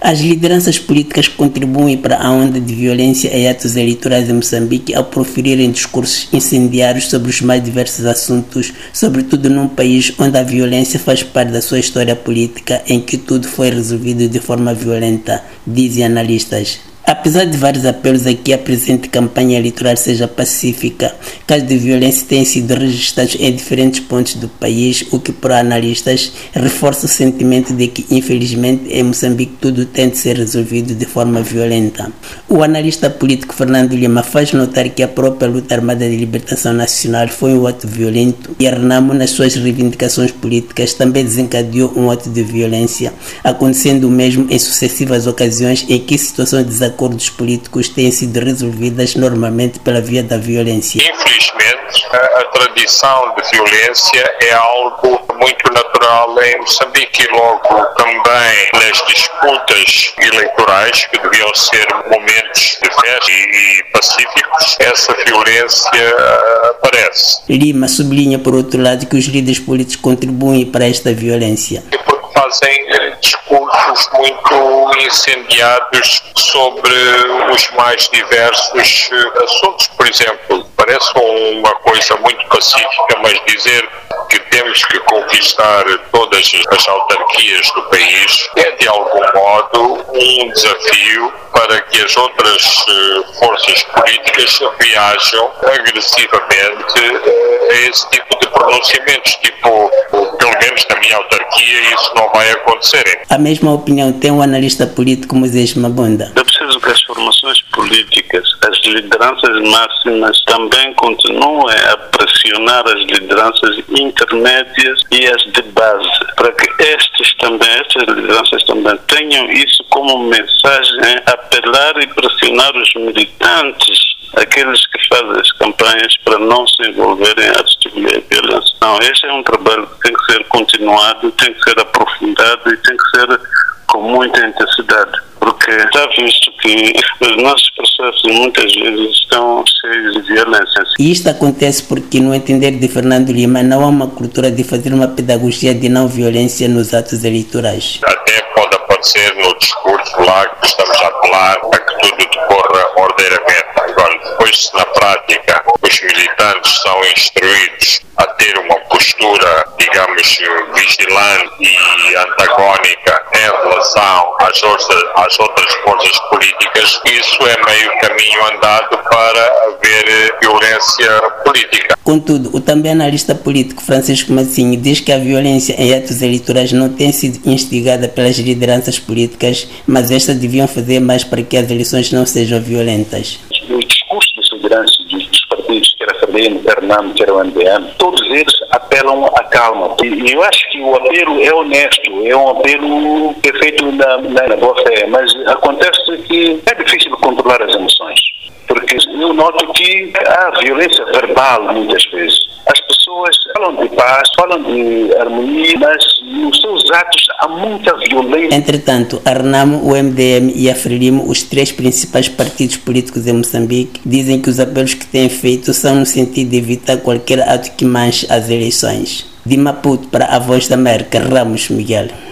As lideranças políticas contribuem para a onda de violência em atos eleitorais em Moçambique ao proferirem discursos incendiários sobre os mais diversos assuntos, sobretudo num país onde a violência faz parte da sua história política, em que tudo foi resolvido de forma violenta, dizem analistas. Apesar de vários apelos a que a presente campanha eleitoral seja pacífica, casos de violência têm sido registrados em diferentes pontos do país, o que, para analistas, reforça o sentimento de que, infelizmente, em Moçambique tudo tem de ser resolvido de forma violenta. O analista político Fernando Lima faz notar que a própria luta armada de libertação nacional foi um ato violento e a Renamo, nas suas reivindicações políticas, também desencadeou um ato de violência, acontecendo o mesmo em sucessivas ocasiões em que situações de acordos políticos têm sido resolvidas normalmente pela via da violência. Infelizmente, a, a tradição de violência é algo muito natural em Moçambique e logo também nas disputas eleitorais, que deviam ser momentos de festa e, e pacíficos, essa violência uh, aparece. Lima sublinha, por outro lado, que os líderes políticos contribuem para esta violência. E porque fazem discursos muito incendiados sobre os mais diversos eh, assuntos. Por exemplo, parece uma coisa muito pacífica, mas dizer que temos que conquistar todas as autarquias do país é, de algum modo, um desafio para que as outras eh, forças políticas reajam agressivamente eh, a esse tipo de pronunciamentos, tipo, na minha autarquia, isso não vai acontecer. A mesma opinião tem o analista político Moisés Mabunda. É preciso que as formações políticas, as lideranças máximas também continuem a pressionar as lideranças intermédias e as de base, para que estes também, estas lideranças também tenham isso como mensagem, apelar e pressionar os militantes, aqueles que fazem para não se envolverem em atos de violência. Não, este é um trabalho que tem que ser continuado, tem que ser aprofundado e tem que ser com muita intensidade, porque está visto que os nossos processos muitas vezes estão cheios de violência. E isto acontece porque, no entender de Fernando Lima, não há uma cultura de fazer uma pedagogia de não violência nos atos eleitorais. Até pode aparecer no discurso lá que estamos a apelar a que tudo decorra ordeiramente. Agora, depois, na prática, os militantes são instruídos a ter uma postura, digamos, vigilante e antagónica em relação às outras, às outras forças políticas, isso é meio caminho andado para haver violência política. Contudo, o também analista político Francisco Massinho diz que a violência em atos eleitorais não tem sido instigada pelas lideranças políticas, mas estas deviam fazer mais para que as eleições não sejam violentas. O discurso dos lideranças dos partidos, quer a FDM, quer a NAM, quer o MDM, todos eles apelam à calma. E eu acho que o apelo é honesto, é um apelo que é feito na, na, na boa fé, mas acontece que é difícil controlar as emoções. Porque eu noto que há violência verbal muitas vezes. As pessoas falam de paz, falam de harmonia, mas nos seus atos há muita violência. Entretanto, a Renamo, o MDM e a Frelimo, os três principais partidos políticos em Moçambique, dizem que os apelos que têm feito são no sentido de evitar qualquer ato que manche as eleições. De Maputo para a Voz da América, Ramos Miguel.